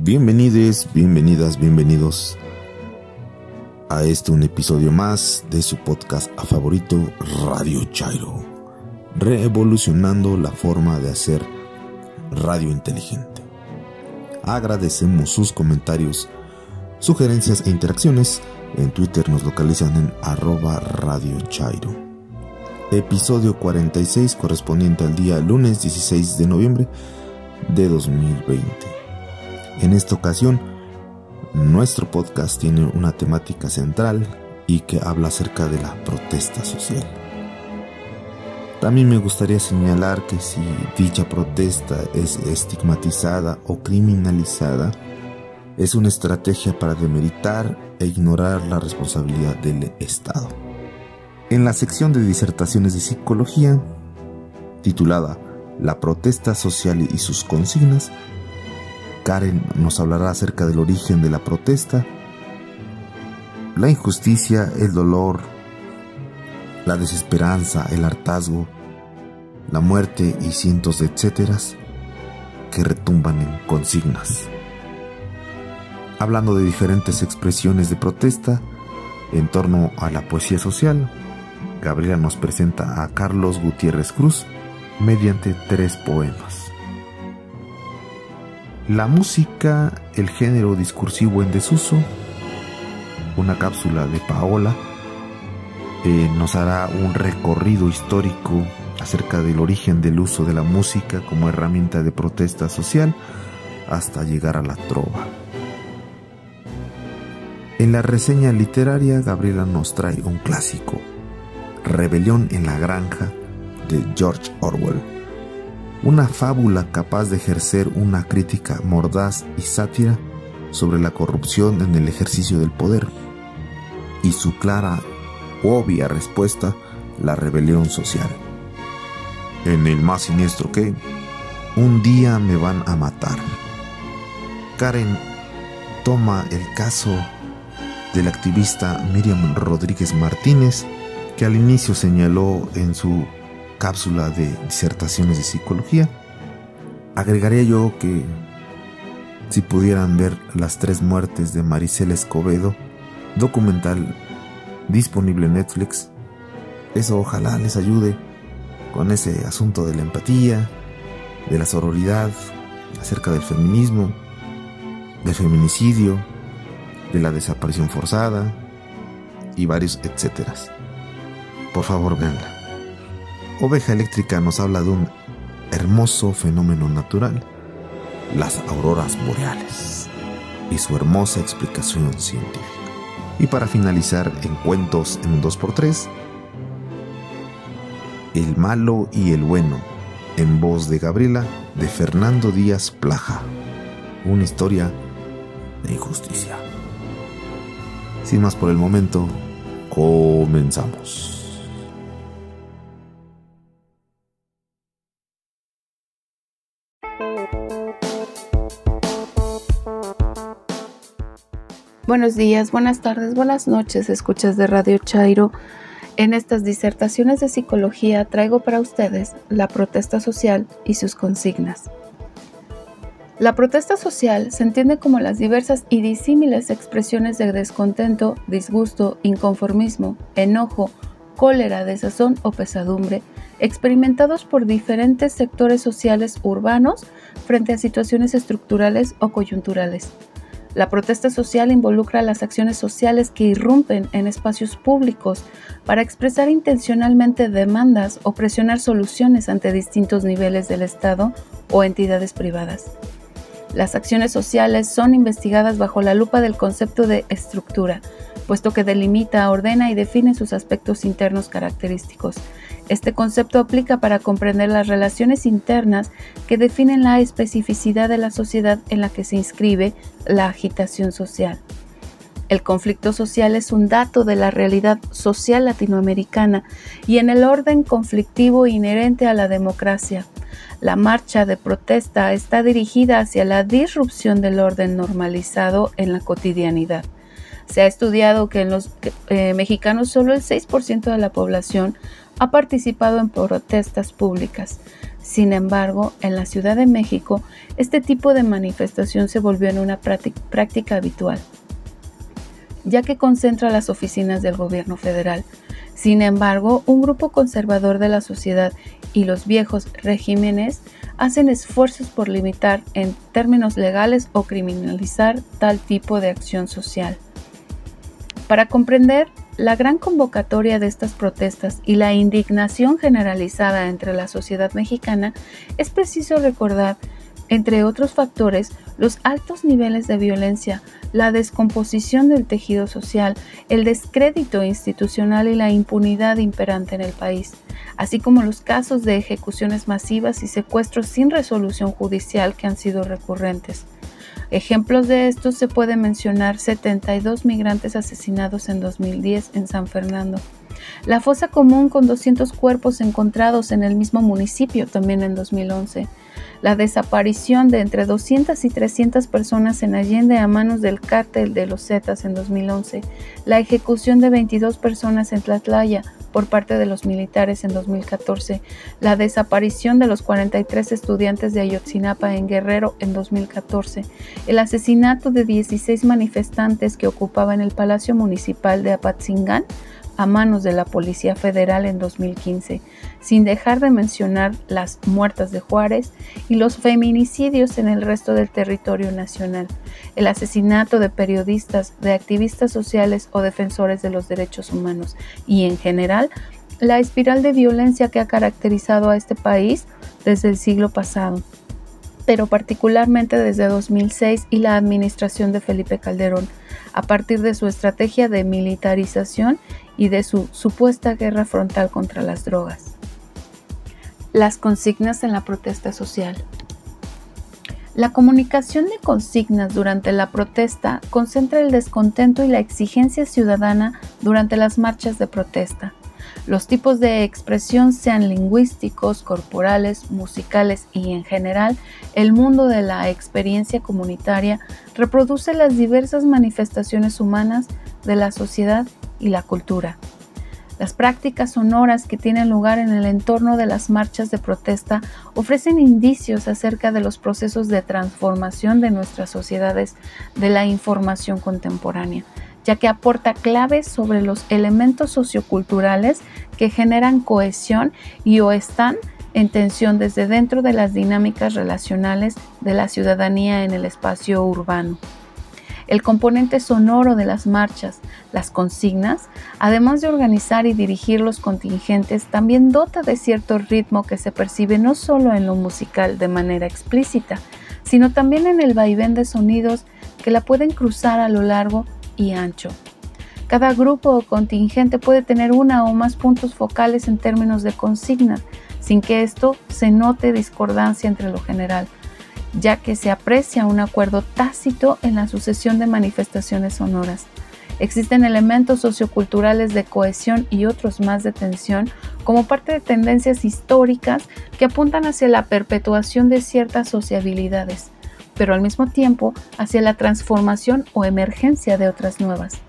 Bienvenidos, bienvenidas, bienvenidos a este un episodio más de su podcast favorito Radio Chairo, revolucionando la forma de hacer radio inteligente. Agradecemos sus comentarios, sugerencias e interacciones. En Twitter nos localizan en arroba Radio Chairo. Episodio 46 correspondiente al día lunes 16 de noviembre de 2020. En esta ocasión, nuestro podcast tiene una temática central y que habla acerca de la protesta social. También me gustaría señalar que si dicha protesta es estigmatizada o criminalizada, es una estrategia para demeritar e ignorar la responsabilidad del Estado. En la sección de disertaciones de psicología, titulada La protesta social y sus consignas, Karen nos hablará acerca del origen de la protesta, la injusticia, el dolor, la desesperanza, el hartazgo, la muerte y cientos de etcéteras que retumban en consignas. Hablando de diferentes expresiones de protesta en torno a la poesía social, Gabriela nos presenta a Carlos Gutiérrez Cruz mediante tres poemas. La música, el género discursivo en desuso, una cápsula de Paola, eh, nos hará un recorrido histórico acerca del origen del uso de la música como herramienta de protesta social hasta llegar a la trova. En la reseña literaria, Gabriela nos trae un clásico, Rebelión en la Granja, de George Orwell una fábula capaz de ejercer una crítica mordaz y sátira sobre la corrupción en el ejercicio del poder y su clara, obvia respuesta, la rebelión social. En el más siniestro que, un día me van a matar. Karen toma el caso del activista Miriam Rodríguez Martínez, que al inicio señaló en su cápsula de disertaciones de psicología. Agregaría yo que si pudieran ver las tres muertes de Maricela Escobedo, documental disponible en Netflix, eso ojalá les ayude con ese asunto de la empatía, de la sororidad, acerca del feminismo, del feminicidio, de la desaparición forzada y varios etcéteras. Por favor, véanla. Oveja Eléctrica nos habla de un hermoso fenómeno natural, las auroras boreales, y su hermosa explicación científica. Y para finalizar en cuentos en 2x3, El malo y el bueno, en voz de Gabriela, de Fernando Díaz Plaja, una historia de injusticia. Sin más por el momento, comenzamos. Buenos días, buenas tardes, buenas noches, escuchas de Radio Chairo. En estas disertaciones de psicología traigo para ustedes la protesta social y sus consignas. La protesta social se entiende como las diversas y disímiles expresiones de descontento, disgusto, inconformismo, enojo, cólera, desazón o pesadumbre experimentados por diferentes sectores sociales urbanos frente a situaciones estructurales o coyunturales la protesta social involucra las acciones sociales que irrumpen en espacios públicos para expresar intencionalmente demandas o presionar soluciones ante distintos niveles del Estado o entidades privadas. Las acciones sociales son investigadas bajo la lupa del concepto de estructura, puesto que delimita, ordena y define sus aspectos internos característicos, este concepto aplica para comprender las relaciones internas que definen la especificidad de la sociedad en la que se inscribe la agitación social. El conflicto social es un dato de la realidad social latinoamericana y en el orden conflictivo inherente a la democracia. La marcha de protesta está dirigida hacia la disrupción del orden normalizado en la cotidianidad. Se ha estudiado que en los eh, mexicanos solo el 6% de la población ha participado en protestas públicas. Sin embargo, en la Ciudad de México, este tipo de manifestación se volvió en una práctica habitual, ya que concentra las oficinas del gobierno federal. Sin embargo, un grupo conservador de la sociedad y los viejos regímenes hacen esfuerzos por limitar en términos legales o criminalizar tal tipo de acción social. Para comprender la gran convocatoria de estas protestas y la indignación generalizada entre la sociedad mexicana, es preciso recordar, entre otros factores, los altos niveles de violencia, la descomposición del tejido social, el descrédito institucional y la impunidad imperante en el país, así como los casos de ejecuciones masivas y secuestros sin resolución judicial que han sido recurrentes. Ejemplos de estos se puede mencionar 72 migrantes asesinados en 2010 en San Fernando, la fosa común con 200 cuerpos encontrados en el mismo municipio también en 2011, la desaparición de entre 200 y 300 personas en Allende a manos del cártel de los Zetas en 2011, la ejecución de 22 personas en Tlatlaya, por parte de los militares en 2014, la desaparición de los 43 estudiantes de Ayotzinapa en Guerrero en 2014, el asesinato de 16 manifestantes que ocupaban el Palacio Municipal de Apatzingán a manos de la Policía Federal en 2015, sin dejar de mencionar las muertas de Juárez y los feminicidios en el resto del territorio nacional, el asesinato de periodistas, de activistas sociales o defensores de los derechos humanos y en general la espiral de violencia que ha caracterizado a este país desde el siglo pasado pero particularmente desde 2006 y la administración de Felipe Calderón, a partir de su estrategia de militarización y de su supuesta guerra frontal contra las drogas. Las consignas en la protesta social. La comunicación de consignas durante la protesta concentra el descontento y la exigencia ciudadana durante las marchas de protesta. Los tipos de expresión sean lingüísticos, corporales, musicales y en general el mundo de la experiencia comunitaria reproduce las diversas manifestaciones humanas de la sociedad y la cultura. Las prácticas sonoras que tienen lugar en el entorno de las marchas de protesta ofrecen indicios acerca de los procesos de transformación de nuestras sociedades de la información contemporánea, ya que aporta claves sobre los elementos socioculturales que generan cohesión y o están en tensión desde dentro de las dinámicas relacionales de la ciudadanía en el espacio urbano. El componente sonoro de las marchas, las consignas, además de organizar y dirigir los contingentes, también dota de cierto ritmo que se percibe no solo en lo musical de manera explícita, sino también en el vaivén de sonidos que la pueden cruzar a lo largo y ancho. Cada grupo o contingente puede tener una o más puntos focales en términos de consigna, sin que esto se note discordancia entre lo general ya que se aprecia un acuerdo tácito en la sucesión de manifestaciones sonoras. Existen elementos socioculturales de cohesión y otros más de tensión como parte de tendencias históricas que apuntan hacia la perpetuación de ciertas sociabilidades, pero al mismo tiempo hacia la transformación o emergencia de otras nuevas.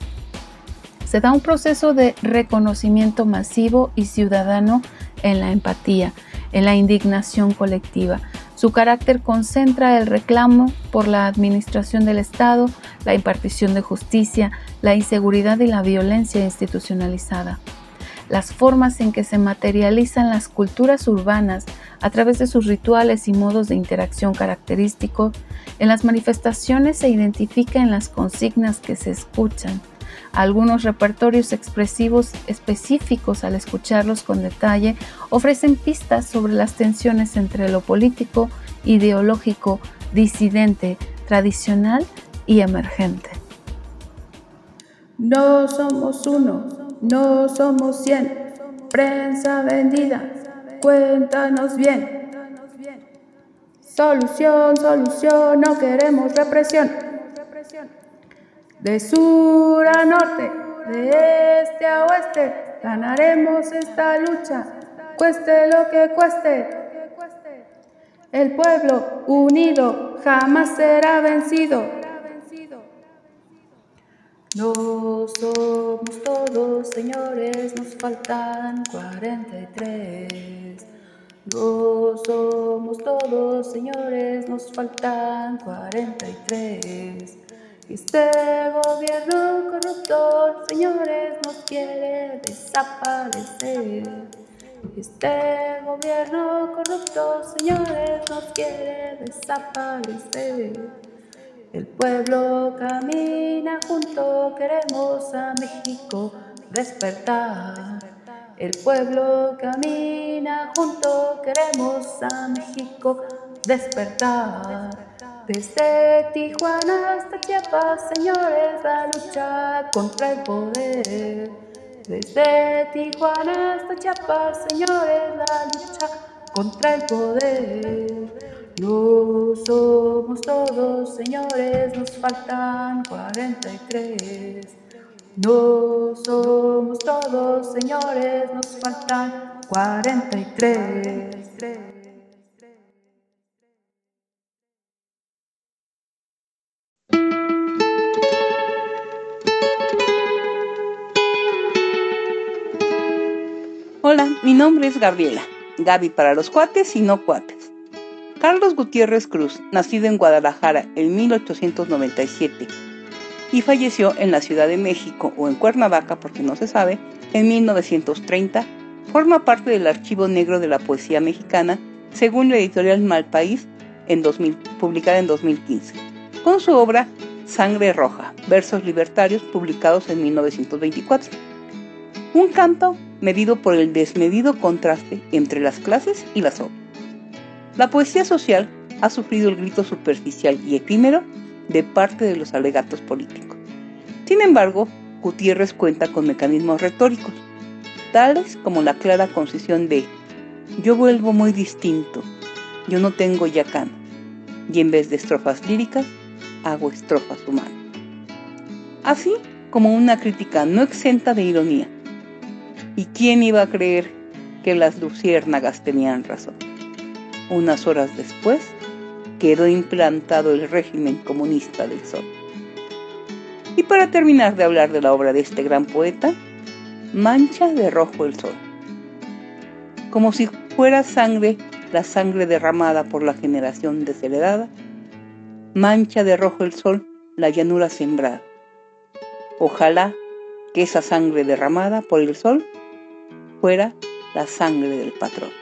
Se da un proceso de reconocimiento masivo y ciudadano en la empatía, en la indignación colectiva, su carácter concentra el reclamo por la administración del Estado, la impartición de justicia, la inseguridad y la violencia institucionalizada. Las formas en que se materializan las culturas urbanas a través de sus rituales y modos de interacción característicos, en las manifestaciones se identifica en las consignas que se escuchan, algunos repertorios expresivos específicos al escucharlos con detalle ofrecen pistas sobre las tensiones entre lo político, ideológico, disidente, tradicional y emergente. No somos uno, no somos cien, prensa vendida, cuéntanos bien. Solución, solución, no queremos represión de sur a norte, de este a oeste, ganaremos esta lucha, cueste lo que cueste. El pueblo unido jamás será vencido. No somos todos, señores, nos faltan 43. No somos todos, señores, nos faltan 43. Este gobierno corrupto, señores, nos quiere desaparecer. Este gobierno corrupto, señores, nos quiere desaparecer. El pueblo camina junto, queremos a México despertar. El pueblo camina junto, queremos a México despertar. Desde Tijuana hasta Chiapas, señores, la lucha contra el poder. Desde Tijuana hasta Chiapas, señores, la lucha contra el poder. Somos todos, señores, nos faltan 43. No somos todos, señores, nos faltan 43. Hola, mi nombre es Gabriela. Gaby para los cuates y no cuates. Carlos Gutiérrez Cruz, nacido en Guadalajara en 1897 y falleció en la Ciudad de México o en Cuernavaca, porque no se sabe, en 1930, forma parte del Archivo Negro de la Poesía Mexicana, según la editorial Malpaís, en 2000, publicada en 2015, con su obra Sangre Roja, versos libertarios, publicados en 1924. Un canto medido por el desmedido contraste entre las clases y las obras. La poesía social ha sufrido el grito superficial y efímero de parte de los alegatos políticos. Sin embargo, Gutiérrez cuenta con mecanismos retóricos, tales como la clara concisión de yo vuelvo muy distinto, yo no tengo yacán, y en vez de estrofas líricas, hago estrofas humanas. Así como una crítica no exenta de ironía. ¿Y quién iba a creer que las luciérnagas tenían razón? Unas horas después, quedó implantado el régimen comunista del Sol. Y para terminar de hablar de la obra de este gran poeta, mancha de rojo el sol. Como si fuera sangre, la sangre derramada por la generación desheredada, mancha de rojo el sol la llanura sembrada. Ojalá que esa sangre derramada por el sol fuera la sangre del patrón.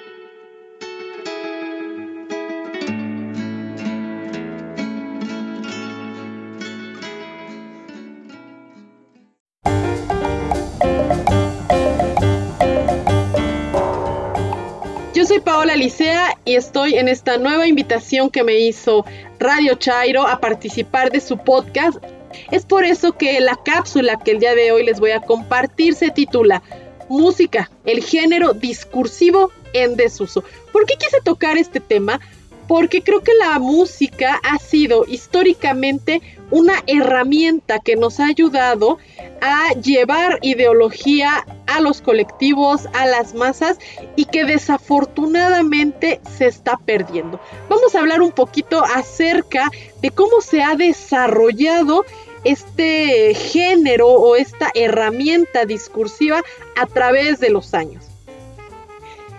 Paola Licea y estoy en esta nueva invitación que me hizo Radio Chairo a participar de su podcast. Es por eso que la cápsula que el día de hoy les voy a compartir se titula Música, el género discursivo en desuso. ¿Por qué quise tocar este tema? Porque creo que la música ha sido históricamente una herramienta que nos ha ayudado a llevar ideología a los colectivos, a las masas y que desafortunadamente se está perdiendo. Vamos a hablar un poquito acerca de cómo se ha desarrollado este género o esta herramienta discursiva a través de los años.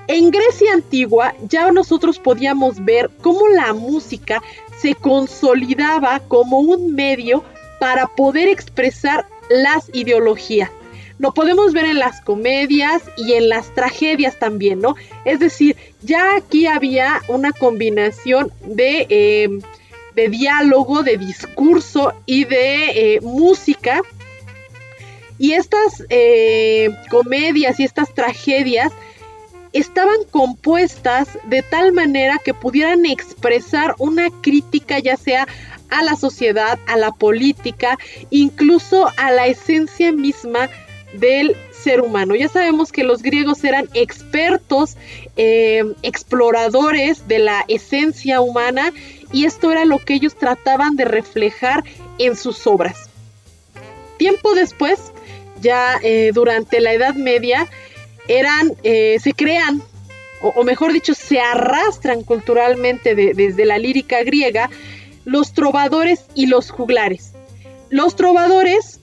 En Grecia antigua ya nosotros podíamos ver cómo la música se consolidaba como un medio para poder expresar las ideologías. Lo podemos ver en las comedias y en las tragedias también, ¿no? Es decir, ya aquí había una combinación de, em, de diálogo, de discurso y de eh, música. Y estas eh, comedias y estas tragedias estaban compuestas de tal manera que pudieran expresar una crítica ya sea a la sociedad, a la política, incluso a la esencia misma del ser humano. Ya sabemos que los griegos eran expertos, eh, exploradores de la esencia humana y esto era lo que ellos trataban de reflejar en sus obras. Tiempo después, ya eh, durante la Edad Media, eran, eh, se crean, o, mejor dicho, se arrastran culturalmente desde la lírica griega, los trovadores y los juglares. Los trovadores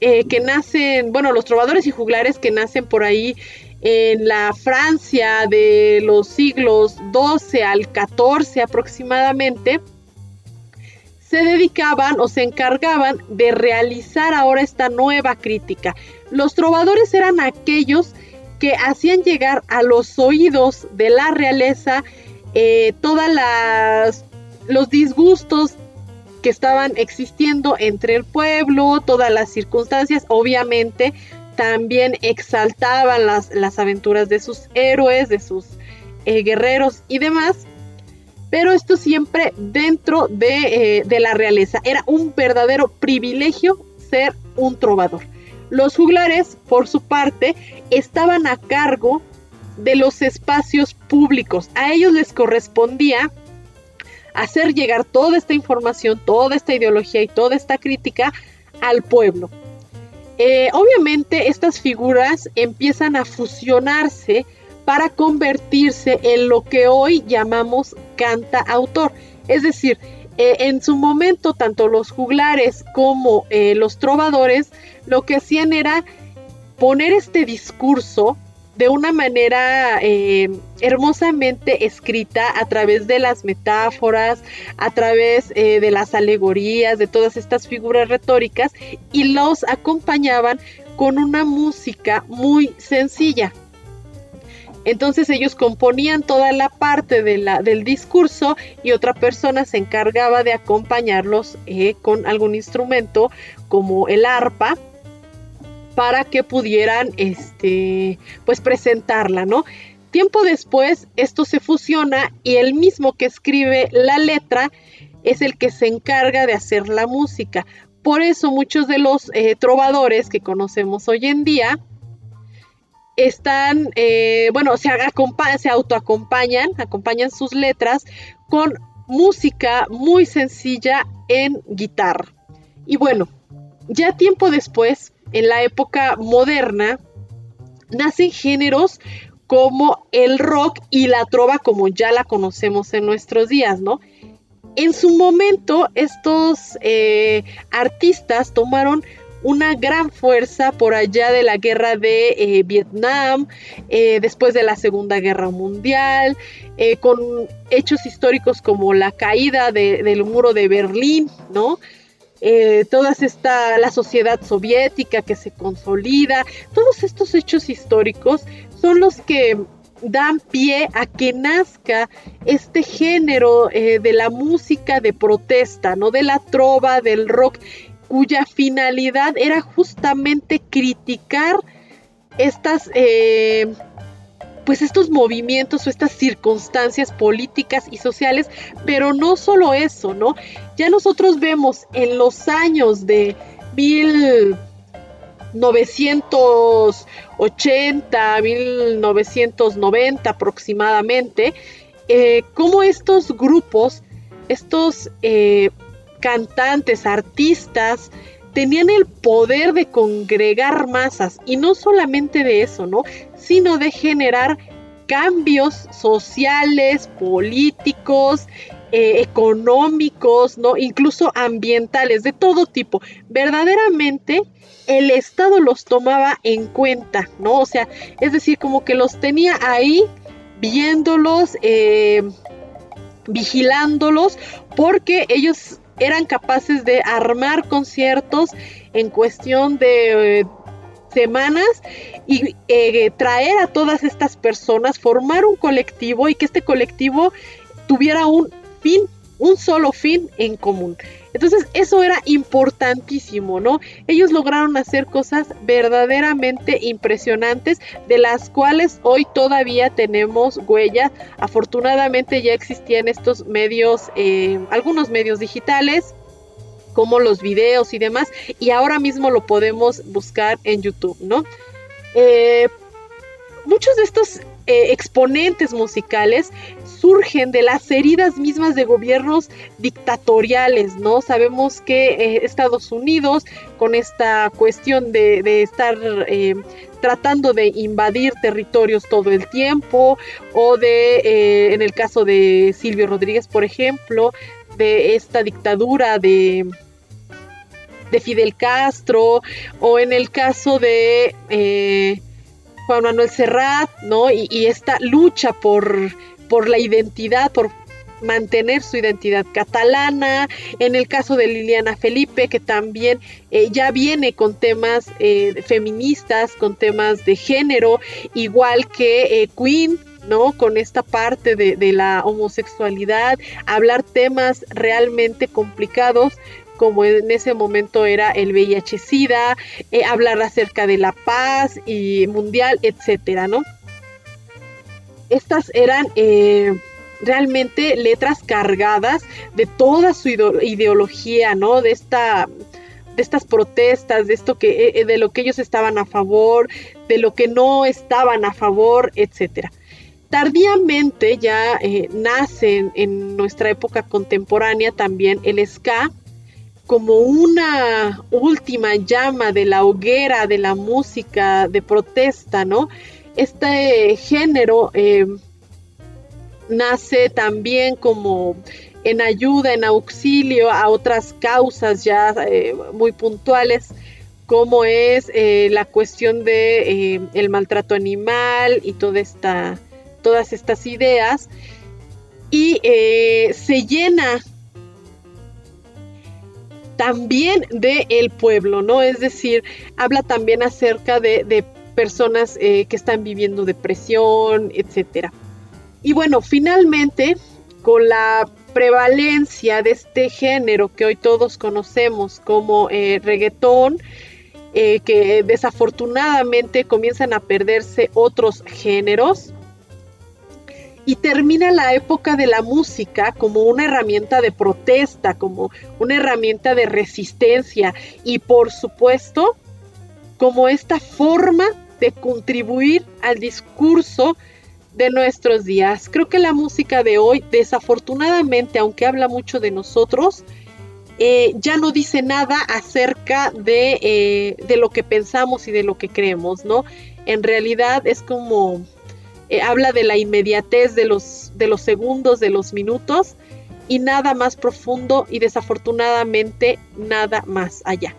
eh, que nacen, bueno, los trovadores y juglares que nacen por ahí en la Francia de los siglos XII al XIV aproximadamente, se dedicaban o se encargaban de realizar ahora esta nueva crítica. Los trovadores eran aquellos que hacían llegar a los oídos de la realeza eh, todas las los disgustos que estaban existiendo entre el pueblo, todas las circunstancias, obviamente también exaltaban las, las aventuras de sus héroes, de sus eh, guerreros y demás, pero esto siempre dentro de, eh, de la realeza. Era un verdadero privilegio ser un trovador. Los juglares, por su parte, estaban a cargo de los espacios públicos. A ellos les correspondía hacer llegar toda esta información, toda esta ideología y toda esta crítica al pueblo. Eh, obviamente estas figuras empiezan a fusionarse para convertirse en lo que hoy llamamos canta autor. Es decir, eh, en su momento tanto los juglares como eh, los trovadores lo que hacían era poner este discurso de una manera eh, hermosamente escrita a través de las metáforas, a través eh, de las alegorías, de todas estas figuras retóricas y los acompañaban con una música muy sencilla. Entonces ellos componían toda la parte del discurso y otra persona se encargaba de acompañarlos eh, con algún instrumento como el arpa para que pudieran este pues presentarla, ¿no? Tiempo después esto se fusiona y el mismo que escribe la letra es el que se encarga de hacer la música. Por eso muchos de los eh, trovadores que conocemos hoy en día están, eh, bueno, se, se autoacompañan, acompañan sus letras con música muy sencilla en guitarra. Y bueno, ya tiempo después en la época moderna nacen géneros como el rock y la trova como ya la conocemos en nuestros días, ¿no? En su momento estos eh, artistas tomaron una gran fuerza por allá de la guerra de eh, Vietnam, eh, después de la Segunda Guerra Mundial, con hechos históricos como la caída del muro de Berlín, ¿no? Eh, toda esta, la sociedad soviética que se consolida, todos estos hechos históricos son los que dan pie a que nazca este género eh, de la música de protesta, no de la trova, del rock, cuya finalidad era justamente criticar estas eh, pues estos movimientos o estas circunstancias políticas y sociales, pero no solo eso, ¿no? Ya nosotros vemos en los años de 1980, 1990 aproximadamente, eh, cómo estos grupos, estos eh, cantantes, artistas, tenían el poder de congregar masas y no solamente de eso, ¿no? Sino de generar cambios sociales, políticos, eh, económicos, ¿no? Incluso ambientales, de todo tipo. Verdaderamente el Estado los tomaba en cuenta, ¿no? O sea, es decir, como que los tenía ahí viéndolos, eh, vigilándolos, porque ellos eran capaces de armar conciertos en cuestión de eh, semanas y eh, traer a todas estas personas, formar un colectivo y que este colectivo tuviera un fin, un solo fin en común. Entonces eso era importantísimo, ¿no? Ellos lograron hacer cosas verdaderamente impresionantes de las cuales hoy todavía tenemos huella. Afortunadamente ya existían estos medios, eh, algunos medios digitales como los videos y demás, y ahora mismo lo podemos buscar en YouTube, ¿no? Eh, muchos de estos eh, exponentes musicales surgen de las heridas mismas de gobiernos dictatoriales, ¿no? Sabemos que eh, Estados Unidos, con esta cuestión de, estar tratando de invadir territorios todo el tiempo, o de, en el caso de Silvio Rodríguez, por ejemplo, de esta dictadura de Fidel Castro, o en el caso de eh, Juan Manuel Serrat, ¿no? Y, esta lucha por, por la identidad, por mantener su identidad catalana, en el caso de Liliana Felipe, que también eh, ya viene con temas eh, feministas, con temas de género, igual que eh, Queen, ¿no? Con esta parte de, de, la homosexualidad, hablar temas realmente complicados como en ese momento era el VIH-Sida, hablar acerca de la paz y mundial, etcétera, ¿no? Estas eran realmente letras cargadas de toda su ideología, ¿no? De esta de estas protestas, de esto que eh, de lo que ellos estaban a favor, de lo que no estaban a favor, etcétera. Tardíamente ya eh, nace en, nuestra época contemporánea también el ska como una última llama de la hoguera de la música de protesta, ¿no? Este género eh, nace también como en ayuda, en auxilio a otras causas ya eh, muy puntuales, como es eh, la cuestión de el maltrato animal y toda esta, todas estas ideas. Y se llena también de el pueblo, ¿no? Es decir, habla también acerca de, de personas que están viviendo depresión, etcétera. Y bueno, finalmente, con la prevalencia de este género que hoy todos conocemos como eh, reggaetón, eh, que desafortunadamente comienzan a perderse otros géneros, y termina la época de la música como una herramienta de protesta, como una herramienta de resistencia y por supuesto como esta forma de contribuir al discurso de nuestros días. Creo que la música de hoy, desafortunadamente, aunque habla mucho de nosotros, eh, ya no dice nada acerca de, eh, de, lo que pensamos y de lo que creemos, ¿no? En realidad es como, eh, habla de la inmediatez de los, de los segundos, de los minutos, y nada más profundo y desafortunadamente nada más allá.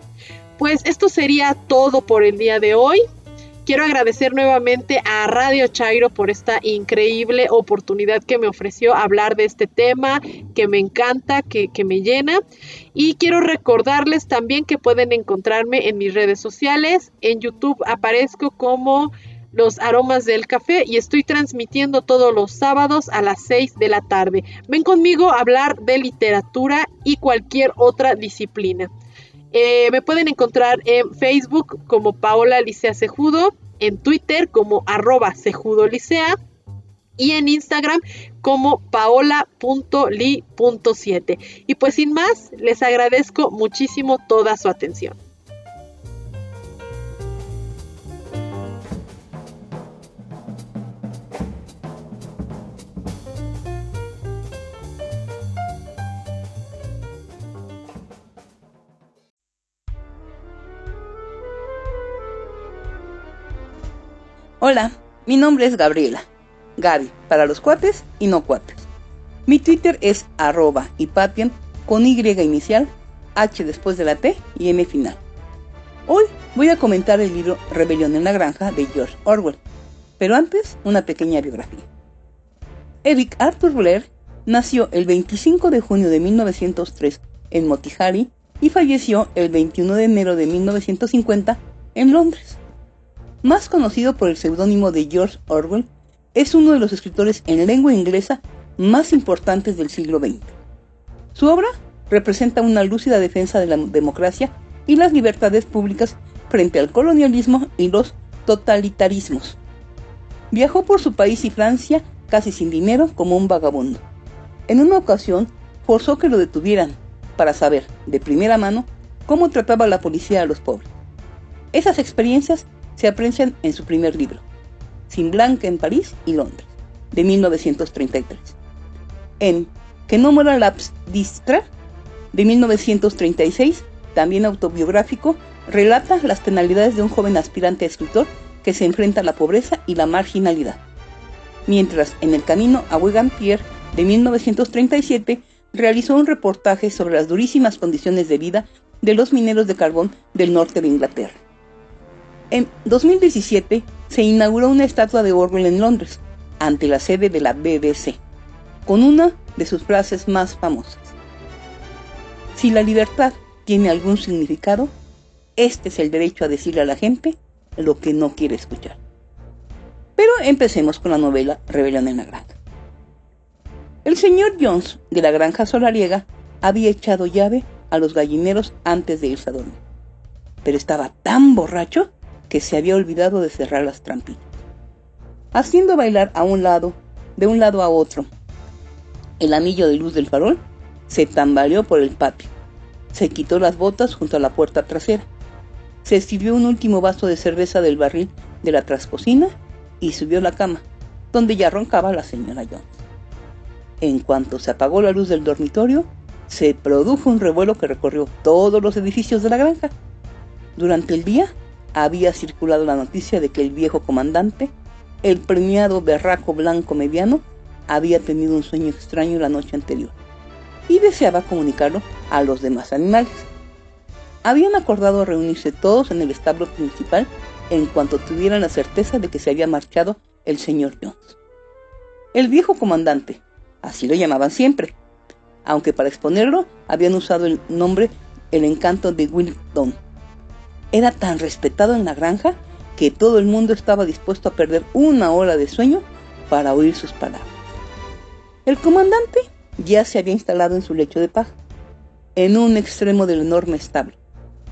Pues esto sería todo por el día de hoy. Quiero agradecer nuevamente a Radio Chairo por esta increíble oportunidad que me ofreció hablar de este tema que me encanta, que, me llena. Y quiero recordarles también que pueden encontrarme en mis redes sociales. En YouTube aparezco como los aromas del café y estoy transmitiendo todos los sábados a las 6 de la tarde. Ven conmigo a hablar de literatura y cualquier otra disciplina. Eh, me pueden encontrar en Facebook como Paola Licea Cejudo, en Twitter como arroba Licea y en Instagram como paola.li.7. Y pues sin más, les agradezco muchísimo toda su atención. Hola, mi nombre es Gabriela. Gaby, para los cuates y no cuates. Mi Twitter es arroba patien con Y inicial, H después de la T y M final. Hoy voy a comentar el libro Rebelión en la Granja de George Orwell, pero antes una pequeña biografía. Eric Arthur Blair nació el 25 de junio de 1903 en Motihari y falleció el 21 de enero de 1950 en Londres más conocido por el seudónimo de George Orwell, es uno de los escritores en lengua inglesa más importantes del siglo XX. Su obra representa una lúcida defensa de la democracia y las libertades públicas frente al colonialismo y los totalitarismos. Viajó por su país y Francia casi sin dinero como un vagabundo. En una ocasión forzó que lo detuvieran para saber, de primera mano, cómo trataba la policía a los pobres. Esas experiencias se aprecian en su primer libro, Sin Blanca en París y Londres, de 1933. En Que no muera laps distra, de 1936, también autobiográfico, relata las penalidades de un joven aspirante a escritor que se enfrenta a la pobreza y la marginalidad. Mientras en El Camino a Wigan-Pierre, de 1937, realizó un reportaje sobre las durísimas condiciones de vida de los mineros de carbón del norte de Inglaterra. En 2017 se inauguró una estatua de Orwell en Londres, ante la sede de la BBC, con una de sus frases más famosas. Si la libertad tiene algún significado, este es el derecho a decirle a la gente lo que no quiere escuchar. Pero empecemos con la novela Rebelión en la Granja. El señor Jones de la granja solariega había echado llave a los gallineros antes de irse a dormir, pero estaba tan borracho que se había olvidado de cerrar las trampitas. Haciendo bailar a un lado, de un lado a otro, el anillo de luz del farol se tambaleó por el patio. Se quitó las botas junto a la puerta trasera. Se sirvió un último vaso de cerveza del barril de la trascocina y subió a la cama, donde ya roncaba la señora Jones. En cuanto se apagó la luz del dormitorio, se produjo un revuelo que recorrió todos los edificios de la granja. Durante el día había circulado la noticia de que el viejo comandante, el premiado berraco blanco mediano, había tenido un sueño extraño la noche anterior y deseaba comunicarlo a los demás animales. Habían acordado reunirse todos en el establo principal en cuanto tuvieran la certeza de que se había marchado el señor Jones. El viejo comandante, así lo llamaban siempre, aunque para exponerlo habían usado el nombre El encanto de Wilton. Era tan respetado en la granja que todo el mundo estaba dispuesto a perder una hora de sueño para oír sus palabras. El comandante ya se había instalado en su lecho de paja, en un extremo del enorme establo,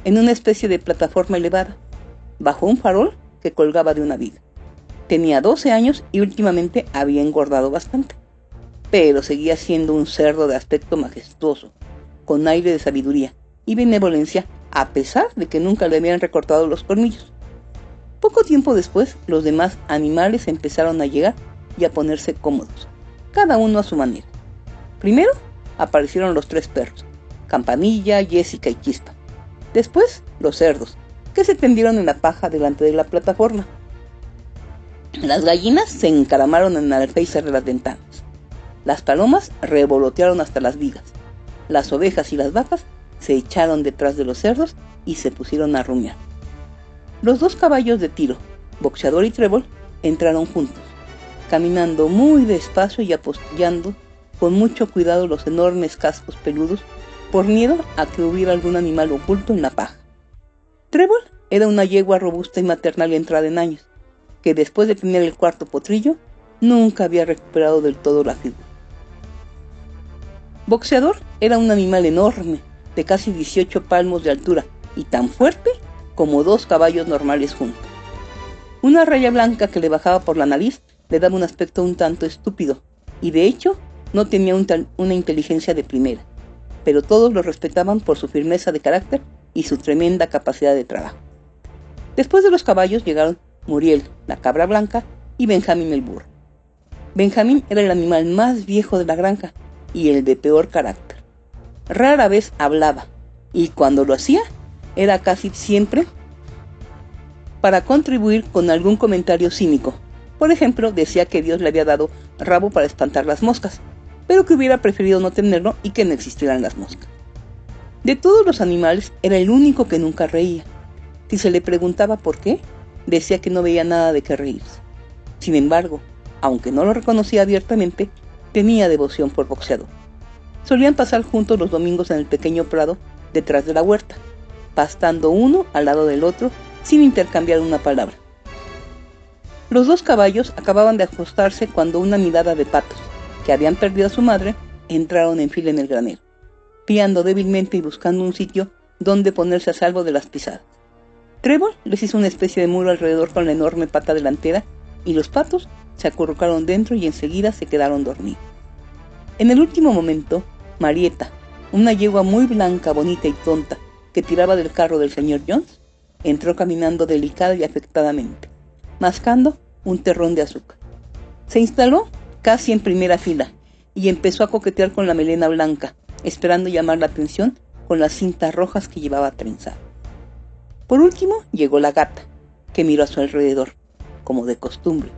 en una especie de plataforma elevada, bajo un farol que colgaba de una viga. Tenía 12 años y últimamente había engordado bastante, pero seguía siendo un cerdo de aspecto majestuoso, con aire de sabiduría y benevolencia, a pesar de que nunca le habían recortado los colmillos. Poco tiempo después, los demás animales empezaron a llegar y a ponerse cómodos, cada uno a su manera. Primero aparecieron los tres perros, Campanilla, Jessica y Chispa. Después, los cerdos, que se tendieron en la paja delante de la plataforma. Las gallinas se encaramaron en el alféizar de las ventanas. Las palomas revolotearon hasta las vigas. Las ovejas y las vacas se echaron detrás de los cerdos y se pusieron a rumiar. Los dos caballos de tiro, boxeador y trébol, entraron juntos, caminando muy despacio y apostillando con mucho cuidado los enormes cascos peludos por miedo a que hubiera algún animal oculto en la paja. Trébol era una yegua robusta y maternal entrada en años, que después de tener el cuarto potrillo, nunca había recuperado del todo la figura. Boxeador era un animal enorme, de casi 18 palmos de altura y tan fuerte como dos caballos normales juntos. Una raya blanca que le bajaba por la nariz le daba un aspecto un tanto estúpido, y de hecho no tenía una inteligencia de primera, pero todos lo respetaban por su firmeza de carácter y su tremenda capacidad de trabajo. Después de los caballos llegaron Muriel, la cabra blanca, y Benjamín el burro. Benjamín era el animal más viejo de la granja y el de peor carácter. Rara vez hablaba, y cuando lo hacía, era casi siempre para contribuir con algún comentario cínico. Por ejemplo, decía que Dios le había dado rabo para espantar las moscas, pero que hubiera preferido no tenerlo y que no existieran las moscas. De todos los animales era el único que nunca reía. Si se le preguntaba por qué, decía que no veía nada de qué reírse. Sin embargo, aunque no lo reconocía abiertamente, tenía devoción por boxeador. Solían pasar juntos los domingos en el pequeño prado detrás de la huerta, pastando uno al lado del otro sin intercambiar una palabra. Los dos caballos acababan de ajustarse cuando una mirada de patos, que habían perdido a su madre, entraron en fila en el granero, piando débilmente y buscando un sitio donde ponerse a salvo de las pisadas. Trevor les hizo una especie de muro alrededor con la enorme pata delantera y los patos se acurrucaron dentro y enseguida se quedaron dormidos. En el último momento, Marieta, una yegua muy blanca, bonita y tonta, que tiraba del carro del señor Jones, entró caminando delicada y afectadamente, mascando un terrón de azúcar. Se instaló casi en primera fila y empezó a coquetear con la melena blanca, esperando llamar la atención con las cintas rojas que llevaba trenzada. Por último llegó la gata, que miró a su alrededor, como de costumbre,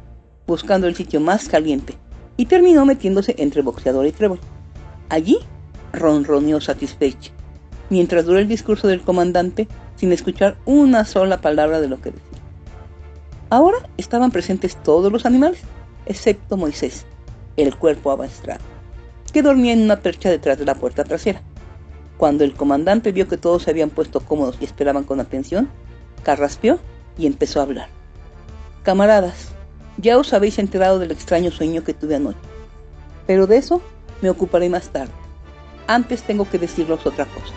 buscando el sitio más caliente, y terminó metiéndose entre boxeador y trébol. Allí ronroneó satisfecha. mientras duró el discurso del comandante sin escuchar una sola palabra de lo que decía. Ahora estaban presentes todos los animales, excepto Moisés, el cuerpo abastrado, que dormía en una percha detrás de la puerta trasera. Cuando el comandante vio que todos se habían puesto cómodos y esperaban con atención, carraspeó y empezó a hablar. Camaradas, ya os habéis enterado del extraño sueño que tuve anoche, pero de eso me ocuparé más tarde. Antes tengo que deciros otra cosa.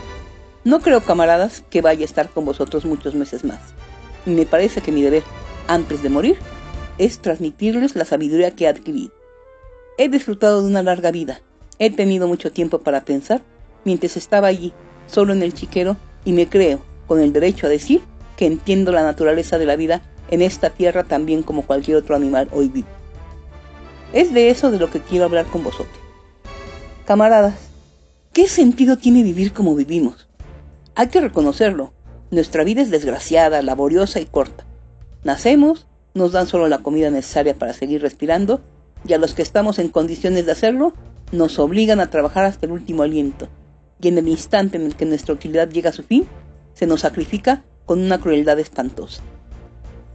No creo, camaradas, que vaya a estar con vosotros muchos meses más. Me parece que mi deber, antes de morir, es transmitirles la sabiduría que he adquirido. He disfrutado de una larga vida. He tenido mucho tiempo para pensar mientras estaba allí, solo en el chiquero, y me creo, con el derecho a decir, que entiendo la naturaleza de la vida en esta tierra también como cualquier otro animal hoy vivo. Es de eso de lo que quiero hablar con vosotros. Camaradas, ¿qué sentido tiene vivir como vivimos? Hay que reconocerlo. Nuestra vida es desgraciada, laboriosa y corta. Nacemos, nos dan solo la comida necesaria para seguir respirando, y a los que estamos en condiciones de hacerlo, nos obligan a trabajar hasta el último aliento. Y en el instante en el que nuestra utilidad llega a su fin, se nos sacrifica con una crueldad espantosa.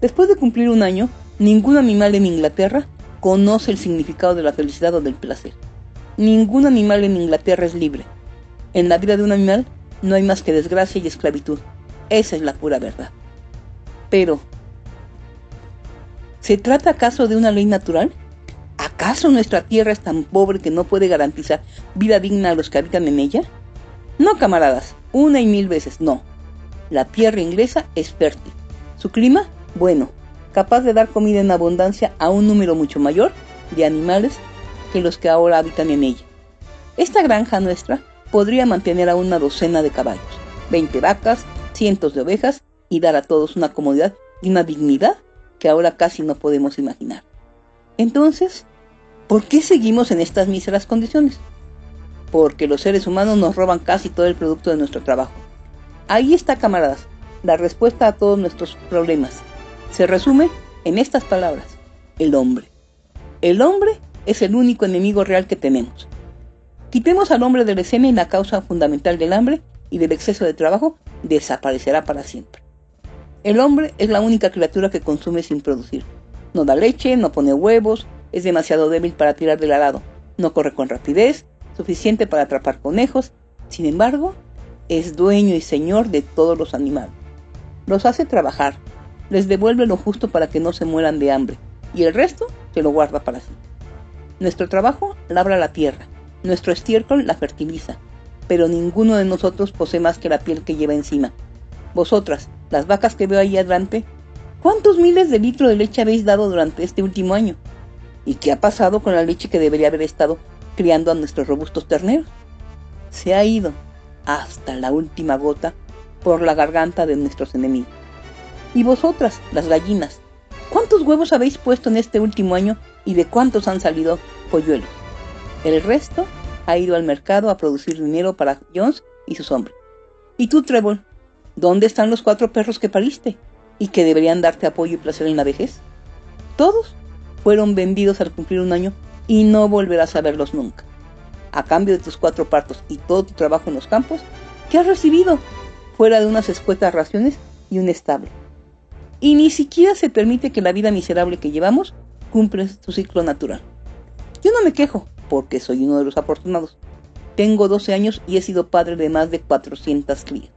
Después de cumplir un año, ningún animal en Inglaterra conoce el significado de la felicidad o del placer. Ningún animal en Inglaterra es libre. En la vida de un animal no hay más que desgracia y esclavitud. Esa es la pura verdad. Pero, ¿se trata acaso de una ley natural? ¿Acaso nuestra tierra es tan pobre que no puede garantizar vida digna a los que habitan en ella? No, camaradas, una y mil veces no. La tierra inglesa es fértil. Su clima bueno, capaz de dar comida en abundancia a un número mucho mayor de animales que los que ahora habitan en ella. Esta granja nuestra podría mantener a una docena de caballos, 20 vacas, cientos de ovejas y dar a todos una comodidad y una dignidad que ahora casi no podemos imaginar. Entonces, ¿por qué seguimos en estas míseras condiciones? Porque los seres humanos nos roban casi todo el producto de nuestro trabajo. Ahí está, camaradas, la respuesta a todos nuestros problemas se resume en estas palabras, el hombre. El hombre es el único enemigo real que tenemos. Quitemos al hombre de la escena y la causa fundamental del hambre y del exceso de trabajo desaparecerá para siempre. El hombre es la única criatura que consume sin producir. No da leche, no pone huevos, es demasiado débil para tirar del arado, no corre con rapidez, suficiente para atrapar conejos, sin embargo, es dueño y señor de todos los animales. Los hace trabajar, les devuelve lo justo para que no se mueran de hambre, y el resto se lo guarda para sí. Nuestro trabajo labra la tierra, nuestro estiércol la fertiliza, pero ninguno de nosotros posee más que la piel que lleva encima. Vosotras, las vacas que veo ahí adelante, ¿cuántos miles de litros de leche habéis dado durante este último año? ¿Y qué ha pasado con la leche que debería haber estado criando a nuestros robustos terneros? Se ha ido, hasta la última gota, por la garganta de nuestros enemigos. Y vosotras, las gallinas, ¿cuántos huevos habéis puesto en este último año y de cuántos han salido polluelos? El resto ha ido al mercado a producir dinero para Jones y sus hombres. ¿Y tú, Trevor? ¿Dónde están los cuatro perros que pariste y que deberían darte apoyo y placer en la vejez? Todos fueron vendidos al cumplir un año y no volverás a verlos nunca. A cambio de tus cuatro partos y todo tu trabajo en los campos, ¿qué has recibido? Fuera de unas escuetas raciones y un estable y ni siquiera se permite que la vida miserable que llevamos cumpla su ciclo natural. Yo no me quejo, porque soy uno de los afortunados. Tengo 12 años y he sido padre de más de 400 crías.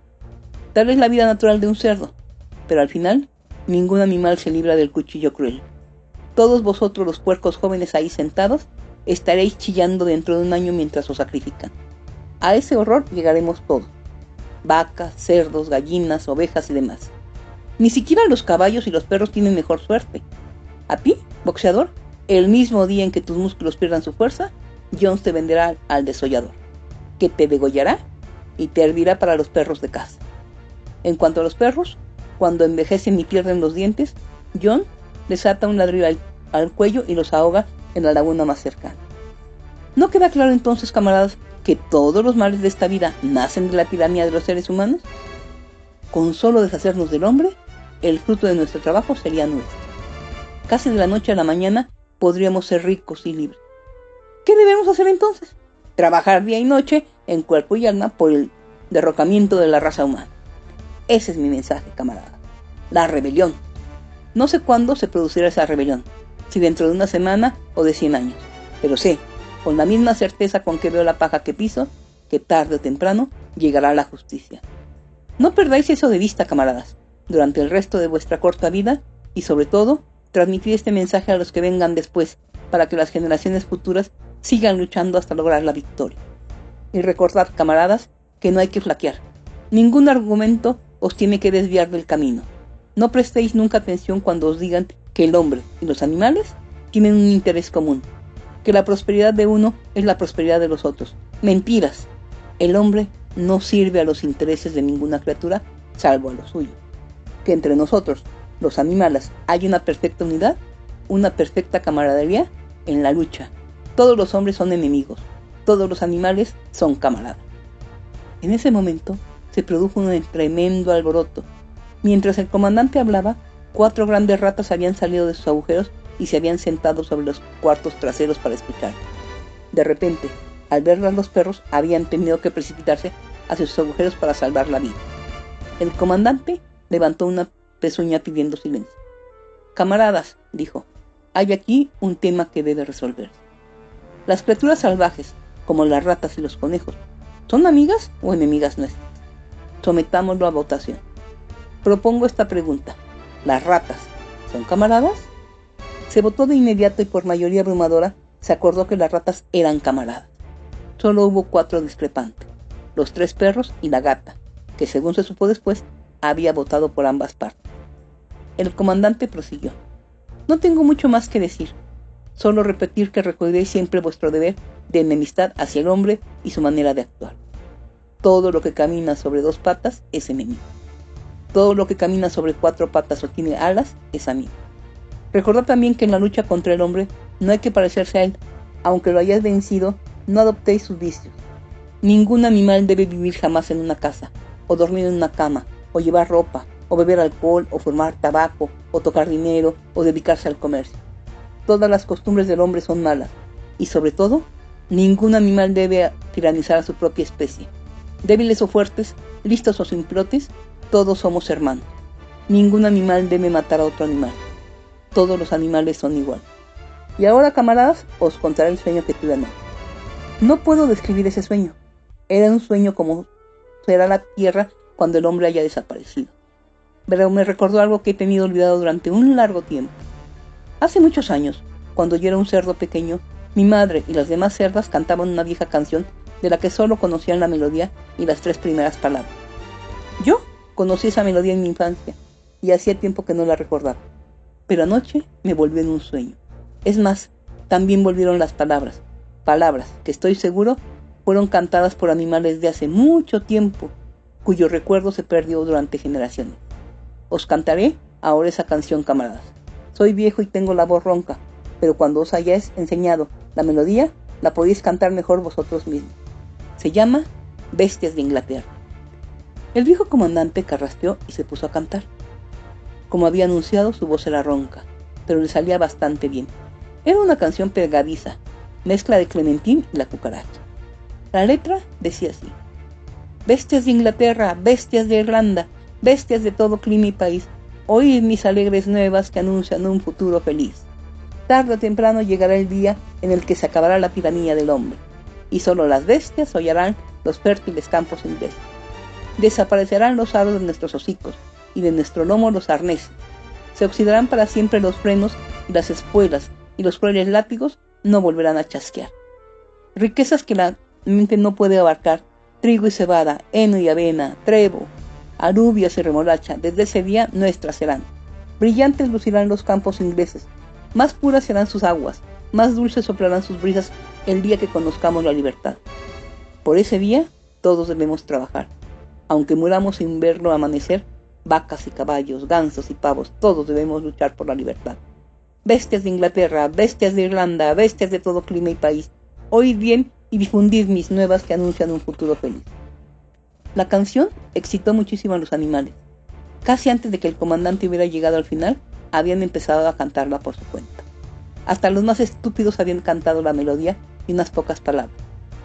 Tal vez la vida natural de un cerdo, pero al final ningún animal se libra del cuchillo cruel. Todos vosotros los puercos jóvenes ahí sentados estaréis chillando dentro de un año mientras os sacrifican. A ese horror llegaremos todos. Vacas, cerdos, gallinas, ovejas y demás. Ni siquiera los caballos y los perros tienen mejor suerte. A ti, boxeador, el mismo día en que tus músculos pierdan su fuerza, Jones te venderá al desollador, que te degollará y te hervirá para los perros de casa. En cuanto a los perros, cuando envejecen y pierden los dientes, John les ata un ladrillo al cuello y los ahoga en la laguna más cercana. ¿No queda claro entonces, camaradas, que todos los males de esta vida nacen de la tiranía de los seres humanos? Con solo deshacernos del hombre, el fruto de nuestro trabajo sería nuestro. Casi de la noche a la mañana podríamos ser ricos y libres. ¿Qué debemos hacer entonces? Trabajar día y noche en cuerpo y alma por el derrocamiento de la raza humana. Ese es mi mensaje, camarada. La rebelión. No sé cuándo se producirá esa rebelión, si dentro de una semana o de 100 años, pero sé, con la misma certeza con que veo la paja que piso, que tarde o temprano llegará la justicia. No perdáis eso de vista, camaradas, durante el resto de vuestra corta vida y sobre todo, transmitir este mensaje a los que vengan después, para que las generaciones futuras sigan luchando hasta lograr la victoria. Y recordad, camaradas, que no hay que flaquear. Ningún argumento os tiene que desviar del camino. No prestéis nunca atención cuando os digan que el hombre y los animales tienen un interés común, que la prosperidad de uno es la prosperidad de los otros. Mentiras. El hombre no sirve a los intereses de ninguna criatura salvo a los suyos. Que entre nosotros, los animales, hay una perfecta unidad, una perfecta camaradería en la lucha. Todos los hombres son enemigos, todos los animales son camaradas. En ese momento se produjo un tremendo alboroto. Mientras el comandante hablaba, cuatro grandes ratas habían salido de sus agujeros y se habían sentado sobre los cuartos traseros para escuchar. De repente, al verlas los perros habían tenido que precipitarse hacia sus agujeros para salvar la vida. El comandante levantó una pezuña pidiendo silencio. Camaradas, dijo, hay aquí un tema que debe resolverse. Las criaturas salvajes, como las ratas y los conejos, ¿son amigas o enemigas nuestras? Sometámoslo a votación. Propongo esta pregunta. ¿Las ratas son camaradas? Se votó de inmediato y por mayoría abrumadora se acordó que las ratas eran camaradas. Solo hubo cuatro discrepantes, los tres perros y la gata, que según se supo después, había votado por ambas partes. El comandante prosiguió. No tengo mucho más que decir, solo repetir que recordéis siempre vuestro deber de enemistad hacia el hombre y su manera de actuar. Todo lo que camina sobre dos patas es enemigo. Todo lo que camina sobre cuatro patas o tiene alas es amigo. Recordad también que en la lucha contra el hombre no hay que parecerse a él. Aunque lo hayáis vencido, no adoptéis sus vicios. Ningún animal debe vivir jamás en una casa, o dormir en una cama, o llevar ropa, o beber alcohol, o formar tabaco, o tocar dinero, o dedicarse al comercio. Todas las costumbres del hombre son malas, y sobre todo, ningún animal debe tiranizar a su propia especie. Débiles o fuertes, listos o simplotes, todos somos hermanos. Ningún animal debe matar a otro animal todos los animales son igual. Y ahora, camaradas, os contaré el sueño que tuve anoche. No puedo describir ese sueño. Era un sueño como será la tierra cuando el hombre haya desaparecido. Me recordó algo que he tenido olvidado durante un largo tiempo. Hace muchos años, cuando yo era un cerdo pequeño, mi madre y las demás cerdas cantaban una vieja canción de la que solo conocían la melodía y las tres primeras palabras. Yo conocí esa melodía en mi infancia y hacía tiempo que no la recordaba pero anoche me volvió en un sueño. Es más, también volvieron las palabras, palabras que estoy seguro fueron cantadas por animales de hace mucho tiempo, cuyo recuerdo se perdió durante generaciones. Os cantaré ahora esa canción, camaradas. Soy viejo y tengo la voz ronca, pero cuando os hayáis enseñado la melodía, la podéis cantar mejor vosotros mismos. Se llama Bestias de Inglaterra. El viejo comandante carraspeó y se puso a cantar. Como había anunciado, su voz era ronca, pero le salía bastante bien. Era una canción pegadiza, mezcla de Clementín y la cucaracha. La letra decía así. Bestias de Inglaterra, bestias de Irlanda, bestias de todo clima y país, oíd mis alegres nuevas que anuncian un futuro feliz. Tarde o temprano llegará el día en el que se acabará la tiranía del hombre, y solo las bestias hollarán los fértiles campos ingleses. Desaparecerán los aros de nuestros hocicos, y de nuestro lomo los arneses. Se oxidarán para siempre los frenos y las espuelas, y los crueles látigos no volverán a chasquear. Riquezas que la mente no puede abarcar, trigo y cebada, heno y avena, trevo, alubias y remolacha, desde ese día nuestras serán. Brillantes lucirán los campos ingleses, más puras serán sus aguas, más dulces soplarán sus brisas el día que conozcamos la libertad. Por ese día todos debemos trabajar. Aunque muramos sin verlo amanecer, Vacas y caballos, gansos y pavos, todos debemos luchar por la libertad. Bestias de Inglaterra, bestias de Irlanda, bestias de todo clima y país, oíd bien y difundid mis nuevas que anuncian un futuro feliz. La canción excitó muchísimo a los animales. Casi antes de que el comandante hubiera llegado al final, habían empezado a cantarla por su cuenta. Hasta los más estúpidos habían cantado la melodía y unas pocas palabras,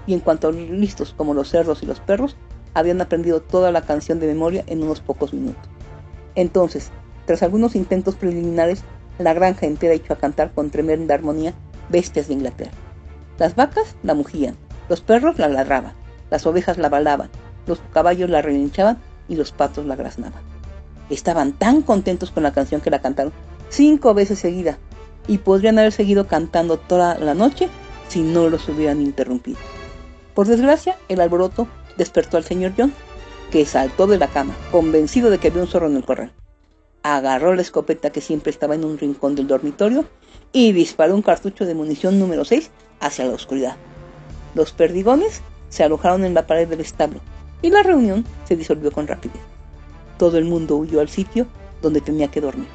y en cuanto a los listos como los cerdos y los perros, habían aprendido toda la canción de memoria en unos pocos minutos. Entonces, tras algunos intentos preliminares, la granja entera echó a cantar con tremenda armonía bestias de Inglaterra. Las vacas la mugían, los perros la ladraban, las ovejas la balaban, los caballos la relinchaban y los patos la graznaban. Estaban tan contentos con la canción que la cantaron cinco veces seguida y podrían haber seguido cantando toda la noche si no los hubieran interrumpido. Por desgracia, el alboroto despertó al señor John, que saltó de la cama, convencido de que había un zorro en el corral. Agarró la escopeta que siempre estaba en un rincón del dormitorio y disparó un cartucho de munición número 6 hacia la oscuridad. Los perdigones se alojaron en la pared del establo y la reunión se disolvió con rapidez. Todo el mundo huyó al sitio donde tenía que dormir.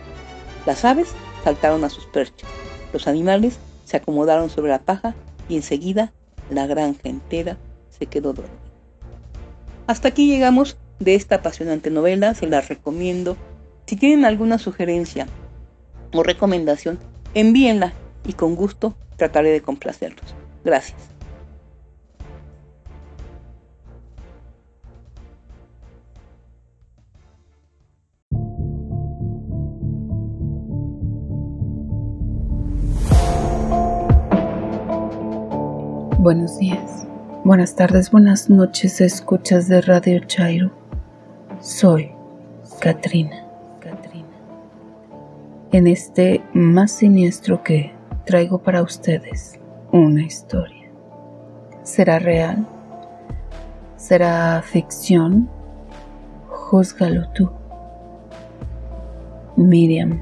Las aves saltaron a sus perchas, los animales se acomodaron sobre la paja y enseguida la granja entera se quedó dormida. Hasta aquí llegamos de esta apasionante novela, se la recomiendo. Si tienen alguna sugerencia o recomendación, envíenla y con gusto trataré de complacerlos. Gracias. Buenos días, buenas tardes, buenas noches, escuchas de Radio Chairo. Soy Katrina. En este más siniestro que traigo para ustedes una historia. ¿Será real? ¿Será ficción? Júzgalo tú. Miriam.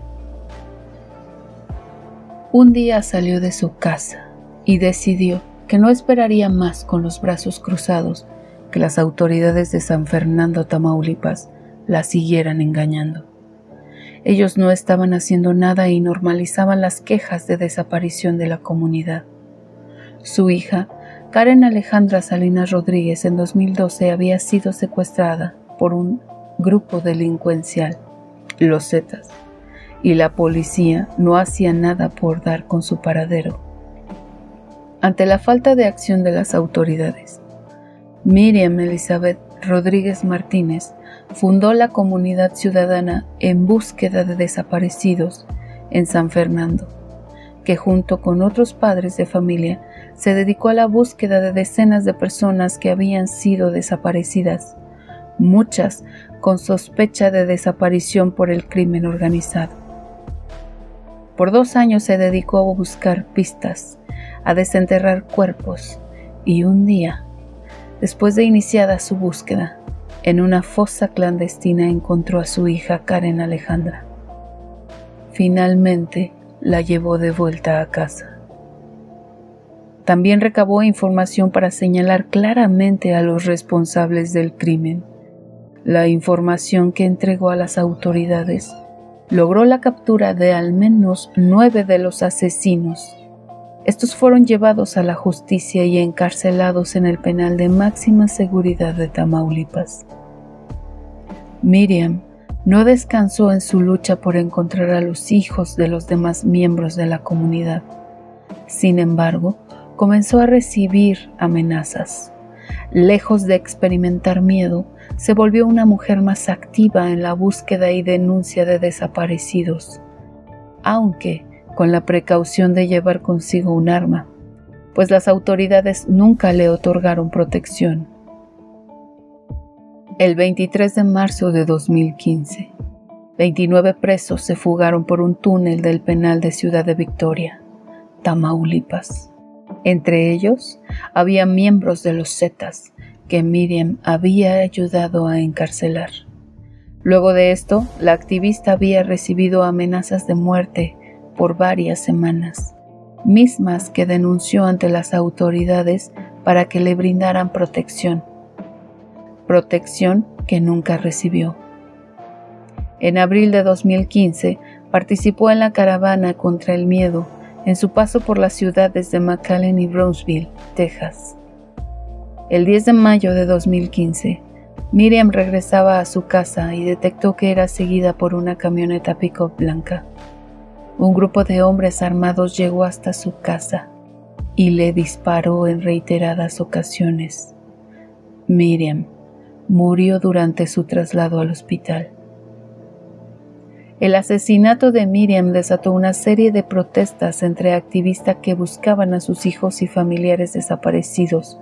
Un día salió de su casa y decidió que no esperaría más con los brazos cruzados que las autoridades de San Fernando, Tamaulipas, la siguieran engañando. Ellos no estaban haciendo nada y normalizaban las quejas de desaparición de la comunidad. Su hija, Karen Alejandra Salinas Rodríguez, en 2012 había sido secuestrada por un grupo delincuencial, los Zetas, y la policía no hacía nada por dar con su paradero ante la falta de acción de las autoridades. Miriam Elizabeth Rodríguez Martínez fundó la comunidad ciudadana en búsqueda de desaparecidos en San Fernando, que junto con otros padres de familia se dedicó a la búsqueda de decenas de personas que habían sido desaparecidas, muchas con sospecha de desaparición por el crimen organizado. Por dos años se dedicó a buscar pistas a desenterrar cuerpos y un día, después de iniciada su búsqueda, en una fosa clandestina encontró a su hija Karen Alejandra. Finalmente la llevó de vuelta a casa. También recabó información para señalar claramente a los responsables del crimen. La información que entregó a las autoridades logró la captura de al menos nueve de los asesinos estos fueron llevados a la justicia y encarcelados en el penal de máxima seguridad de Tamaulipas. Miriam no descansó en su lucha por encontrar a los hijos de los demás miembros de la comunidad. Sin embargo, comenzó a recibir amenazas. Lejos de experimentar miedo, se volvió una mujer más activa en la búsqueda y denuncia de desaparecidos, aunque con la precaución de llevar consigo un arma, pues las autoridades nunca le otorgaron protección. El 23 de marzo de 2015, 29 presos se fugaron por un túnel del penal de Ciudad de Victoria, Tamaulipas. Entre ellos había miembros de los Zetas que Miriam había ayudado a encarcelar. Luego de esto, la activista había recibido amenazas de muerte por varias semanas, mismas que denunció ante las autoridades para que le brindaran protección, protección que nunca recibió. En abril de 2015 participó en la caravana contra el miedo en su paso por las ciudades de McAllen y Brownsville, Texas. El 10 de mayo de 2015, Miriam regresaba a su casa y detectó que era seguida por una camioneta pick-up blanca un grupo de hombres armados llegó hasta su casa y le disparó en reiteradas ocasiones. Miriam murió durante su traslado al hospital. El asesinato de Miriam desató una serie de protestas entre activistas que buscaban a sus hijos y familiares desaparecidos,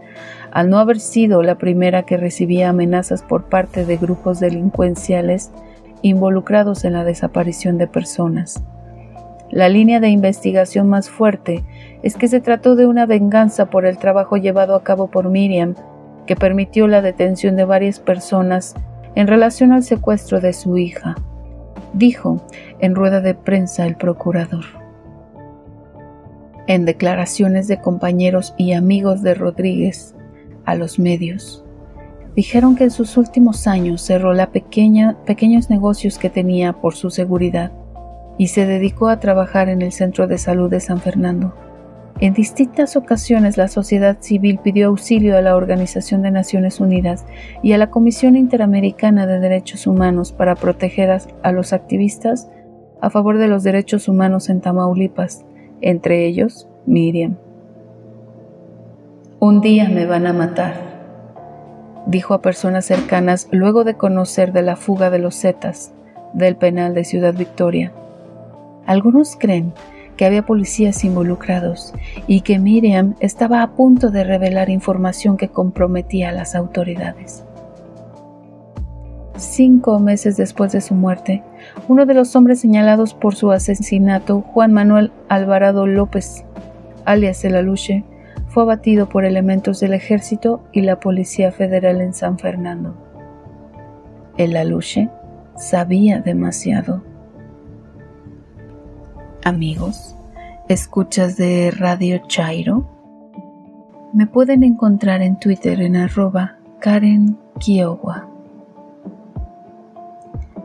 al no haber sido la primera que recibía amenazas por parte de grupos delincuenciales involucrados en la desaparición de personas. La línea de investigación más fuerte es que se trató de una venganza por el trabajo llevado a cabo por Miriam, que permitió la detención de varias personas en relación al secuestro de su hija, dijo en rueda de prensa el procurador. En declaraciones de compañeros y amigos de Rodríguez a los medios, dijeron que en sus últimos años cerró la pequeña, pequeños negocios que tenía por su seguridad y se dedicó a trabajar en el Centro de Salud de San Fernando. En distintas ocasiones la sociedad civil pidió auxilio a la Organización de Naciones Unidas y a la Comisión Interamericana de Derechos Humanos para proteger a, los activistas a favor de los derechos humanos en Tamaulipas, entre ellos Miriam. Un día me van a matar, dijo a personas cercanas luego de conocer de la fuga de los Zetas del penal de Ciudad Victoria. Algunos creen que había policías involucrados y que Miriam estaba a punto de revelar información que comprometía a las autoridades. Cinco meses después de su muerte, uno de los hombres señalados por su asesinato, Juan Manuel Alvarado López, alias El Aluche, fue abatido por elementos del ejército y la Policía Federal en San Fernando. El Aluche sabía demasiado amigos, escuchas de Radio Chairo. Me pueden encontrar en Twitter en arroba Karen Kiowa.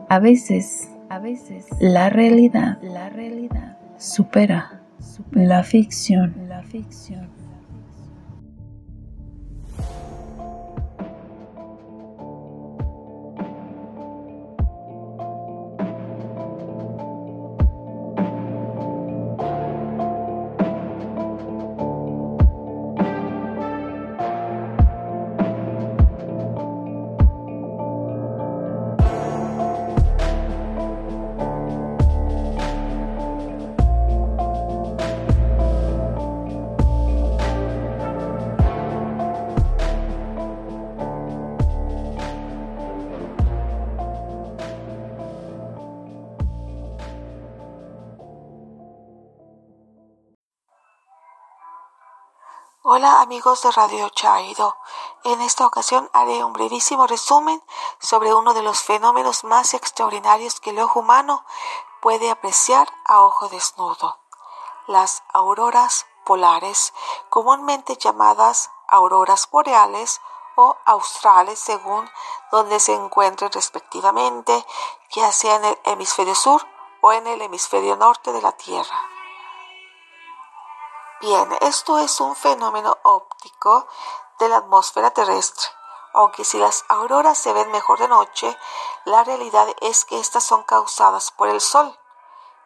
A veces, a veces, la realidad, la realidad supera, supera la ficción, la ficción. Amigos de Radio Chairo. En esta ocasión haré un brevísimo resumen sobre uno de los fenómenos más extraordinarios que el ojo humano puede apreciar a ojo desnudo. Las auroras polares, comúnmente llamadas auroras boreales o australes según donde se encuentren respectivamente, ya sea en el hemisferio sur o en el hemisferio norte de la Tierra. Bien, esto es un fenómeno óptico de la atmósfera terrestre. Aunque si las auroras se ven mejor de noche, la realidad es que estas son causadas por el sol.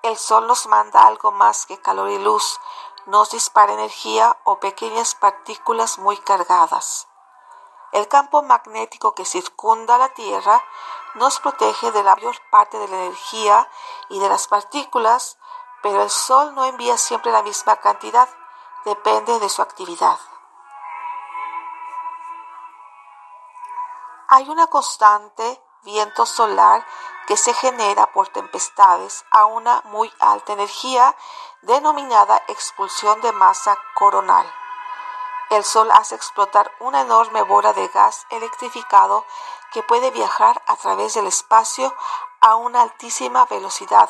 El sol nos manda algo más que calor y luz, nos dispara energía o pequeñas partículas muy cargadas. El campo magnético que circunda la Tierra nos protege de la mayor parte de la energía y de las partículas, pero el Sol no envía siempre la misma cantidad depende de su actividad. Hay una constante viento solar que se genera por tempestades a una muy alta energía denominada expulsión de masa coronal. El Sol hace explotar una enorme bola de gas electrificado que puede viajar a través del espacio a una altísima velocidad.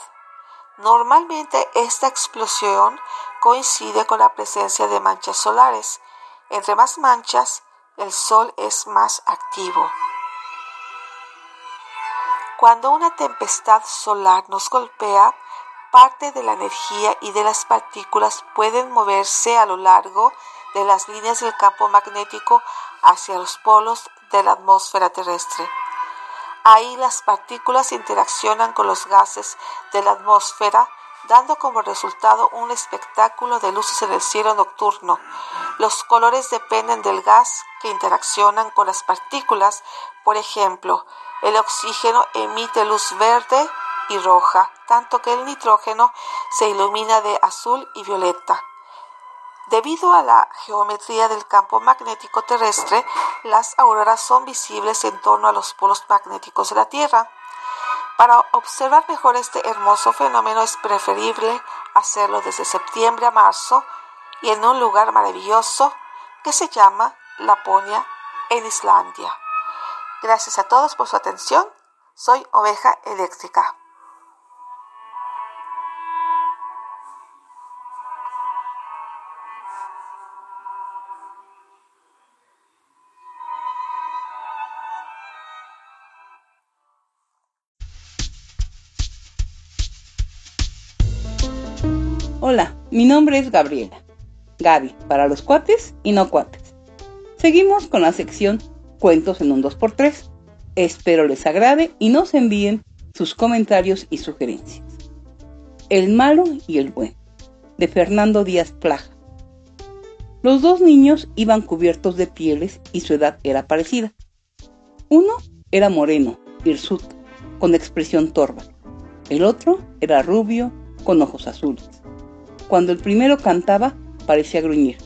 Normalmente esta explosión coincide con la presencia de manchas solares. Entre más manchas, el Sol es más activo. Cuando una tempestad solar nos golpea, parte de la energía y de las partículas pueden moverse a lo largo de las líneas del campo magnético hacia los polos de la atmósfera terrestre. Ahí las partículas interaccionan con los gases de la atmósfera dando como resultado un espectáculo de luces en el cielo nocturno. Los colores dependen del gas que interaccionan con las partículas. Por ejemplo, el oxígeno emite luz verde y roja, tanto que el nitrógeno se ilumina de azul y violeta. Debido a la geometría del campo magnético terrestre, las auroras son visibles en torno a los polos magnéticos de la Tierra. Para observar mejor este hermoso fenómeno es preferible hacerlo desde septiembre a marzo y en un lugar maravilloso que se llama Laponia en Islandia. Gracias a todos por su atención. Soy Oveja Eléctrica. Mi nombre es Gabriela. Gaby, para los cuates y no cuates. Seguimos con la sección Cuentos en un 2x3. Espero les agrade y nos envíen sus comentarios y sugerencias. El malo y el bueno, de Fernando Díaz Plaja. Los dos niños iban cubiertos de pieles y su edad era parecida. Uno era moreno, hirsuto, con expresión torva. El otro era rubio, con ojos azules. Cuando el primero cantaba, parecía gruñir.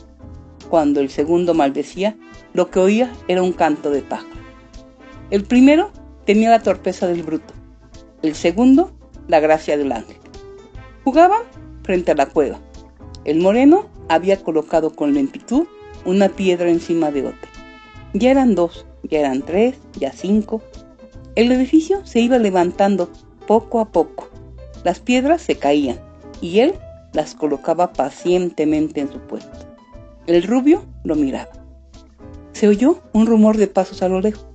Cuando el segundo maldecía, lo que oía era un canto de pájaro. El primero tenía la torpeza del bruto, el segundo la gracia del ángel. Jugaban frente a la cueva. El moreno había colocado con lentitud una piedra encima de otra. Ya eran dos, ya eran tres, ya cinco. El edificio se iba levantando poco a poco. Las piedras se caían y él las colocaba pacientemente en su puesto. El rubio lo miraba. Se oyó un rumor de pasos a lo lejos.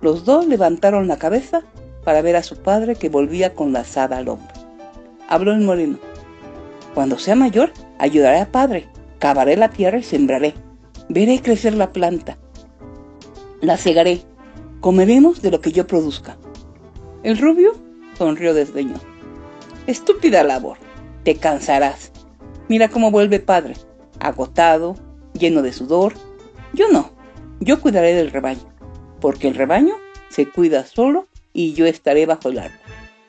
Los dos levantaron la cabeza para ver a su padre que volvía con la azada al hombro. Habló el moreno. Cuando sea mayor, ayudaré a padre. Cavaré la tierra y sembraré. Veré crecer la planta. La cegaré. Comeremos de lo que yo produzca. El rubio sonrió desdeñoso. Estúpida labor te cansarás. Mira cómo vuelve padre, agotado, lleno de sudor. Yo no, yo cuidaré del rebaño, porque el rebaño se cuida solo y yo estaré bajo el árbol,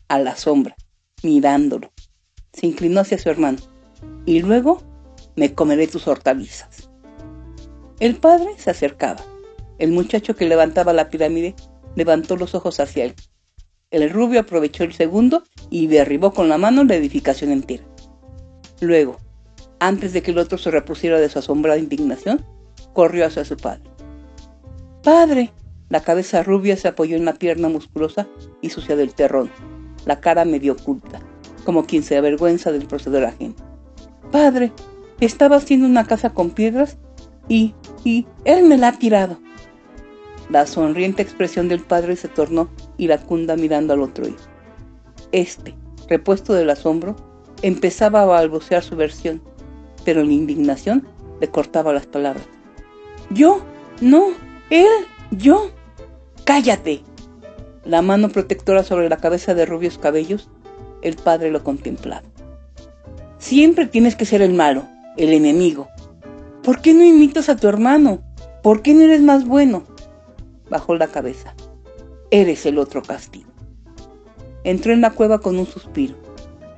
a la sombra, mirándolo. Se inclinó hacia su hermano, y luego me comeré tus hortalizas. El padre se acercaba. El muchacho que levantaba la pirámide levantó los ojos hacia él. El rubio aprovechó el segundo y derribó con la mano la edificación entera. Luego, antes de que el otro se repusiera de su asombrada indignación, corrió hacia su padre. ¡Padre! La cabeza rubia se apoyó en la pierna musculosa y sucia del terrón, la cara medio oculta, como quien se avergüenza del proceder ajeno. Padre, estaba haciendo una casa con piedras y, y, él me la ha tirado. La sonriente expresión del padre se tornó iracunda mirando al otro hijo. Este, repuesto del asombro, empezaba a balbucear su versión, pero la indignación le cortaba las palabras. Yo, no, él, yo. Cállate. La mano protectora sobre la cabeza de rubios cabellos, el padre lo contemplaba. Siempre tienes que ser el malo, el enemigo. ¿Por qué no imitas a tu hermano? ¿Por qué no eres más bueno? Bajó la cabeza. Eres el otro castigo. Entró en la cueva con un suspiro.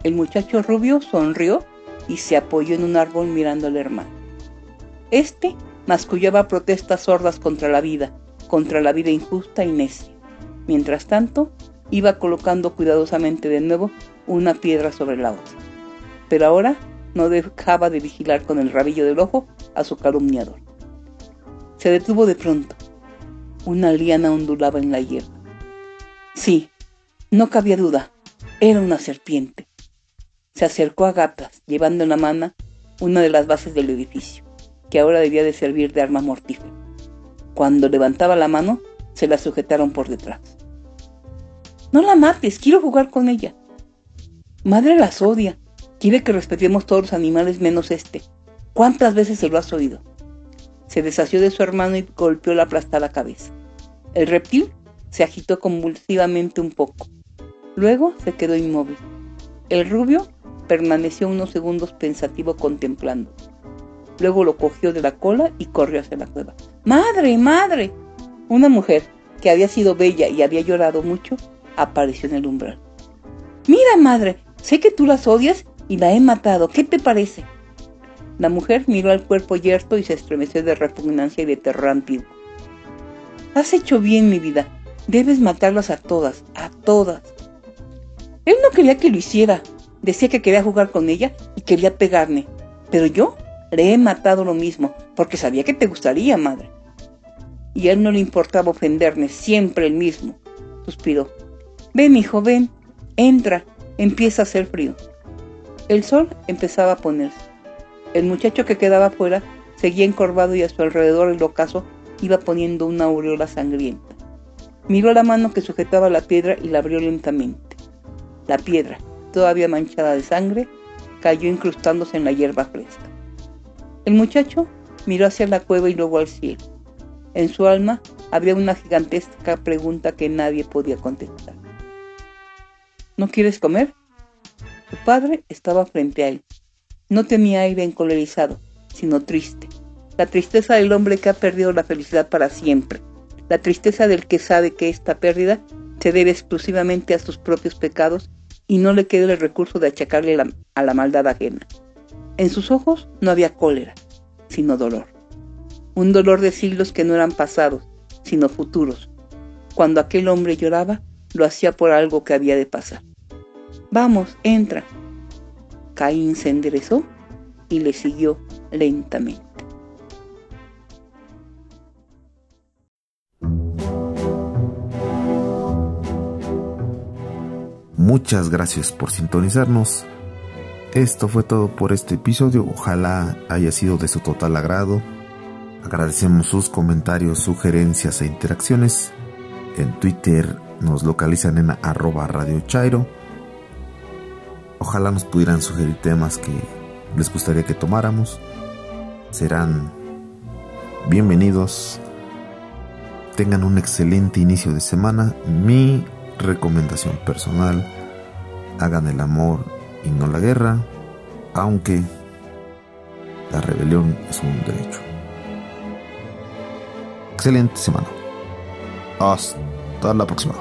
El muchacho rubio sonrió y se apoyó en un árbol mirando al hermano. Este mascullaba protestas sordas contra la vida, contra la vida injusta y necia. Mientras tanto, iba colocando cuidadosamente de nuevo una piedra sobre la otra. Pero ahora no dejaba de vigilar con el rabillo del ojo a su calumniador. Se detuvo de pronto. Una liana ondulaba en la hierba. Sí, no cabía duda, era una serpiente. Se acercó a gatas, llevando en la mano una de las bases del edificio, que ahora debía de servir de arma mortífera. Cuando levantaba la mano, se la sujetaron por detrás. No la mates, quiero jugar con ella. Madre las odia, quiere que respetemos todos los animales menos este. ¿Cuántas veces se lo has oído? Se deshació de su hermano y golpeó la aplastada cabeza. El reptil se agitó convulsivamente un poco. Luego se quedó inmóvil. El rubio permaneció unos segundos pensativo contemplando. Luego lo cogió de la cola y corrió hacia la cueva. ¡Madre, madre! Una mujer, que había sido bella y había llorado mucho, apareció en el umbral. Mira, madre, sé que tú las odias y la he matado. ¿Qué te parece? La mujer miró al cuerpo yerto y se estremeció de repugnancia y de terror antiguo. Has hecho bien, mi vida. Debes matarlas a todas, a todas. Él no quería que lo hiciera. Decía que quería jugar con ella y quería pegarme. Pero yo le he matado lo mismo, porque sabía que te gustaría, madre. Y a él no le importaba ofenderme, siempre el mismo. Suspiró. Ven, hijo, ven. Entra. Empieza a hacer frío. El sol empezaba a ponerse. El muchacho que quedaba afuera seguía encorvado y a su alrededor el ocaso iba poniendo una aureola sangrienta. Miró la mano que sujetaba la piedra y la abrió lentamente. La piedra, todavía manchada de sangre, cayó incrustándose en la hierba fresca. El muchacho miró hacia la cueva y luego al cielo. En su alma había una gigantesca pregunta que nadie podía contestar. ¿No quieres comer? Su padre estaba frente a él. No tenía aire encolerizado, sino triste la tristeza del hombre que ha perdido la felicidad para siempre, la tristeza del que sabe que esta pérdida se debe exclusivamente a sus propios pecados y no le queda el recurso de achacarle a la maldad ajena. En sus ojos no había cólera, sino dolor. Un dolor de siglos que no eran pasados, sino futuros. Cuando aquel hombre lloraba, lo hacía por algo que había de pasar. Vamos, entra. Caín se enderezó y le siguió lentamente. Muchas gracias por sintonizarnos. Esto fue todo por este episodio. Ojalá haya sido de su total agrado. Agradecemos sus comentarios, sugerencias e interacciones. En Twitter nos localizan en arroba Radio Chairo. Ojalá nos pudieran sugerir temas que les gustaría que tomáramos. Serán bienvenidos. Tengan un excelente inicio de semana. Mi recomendación personal hagan el amor y no la guerra, aunque la rebelión es un derecho. Excelente semana. Hasta la próxima.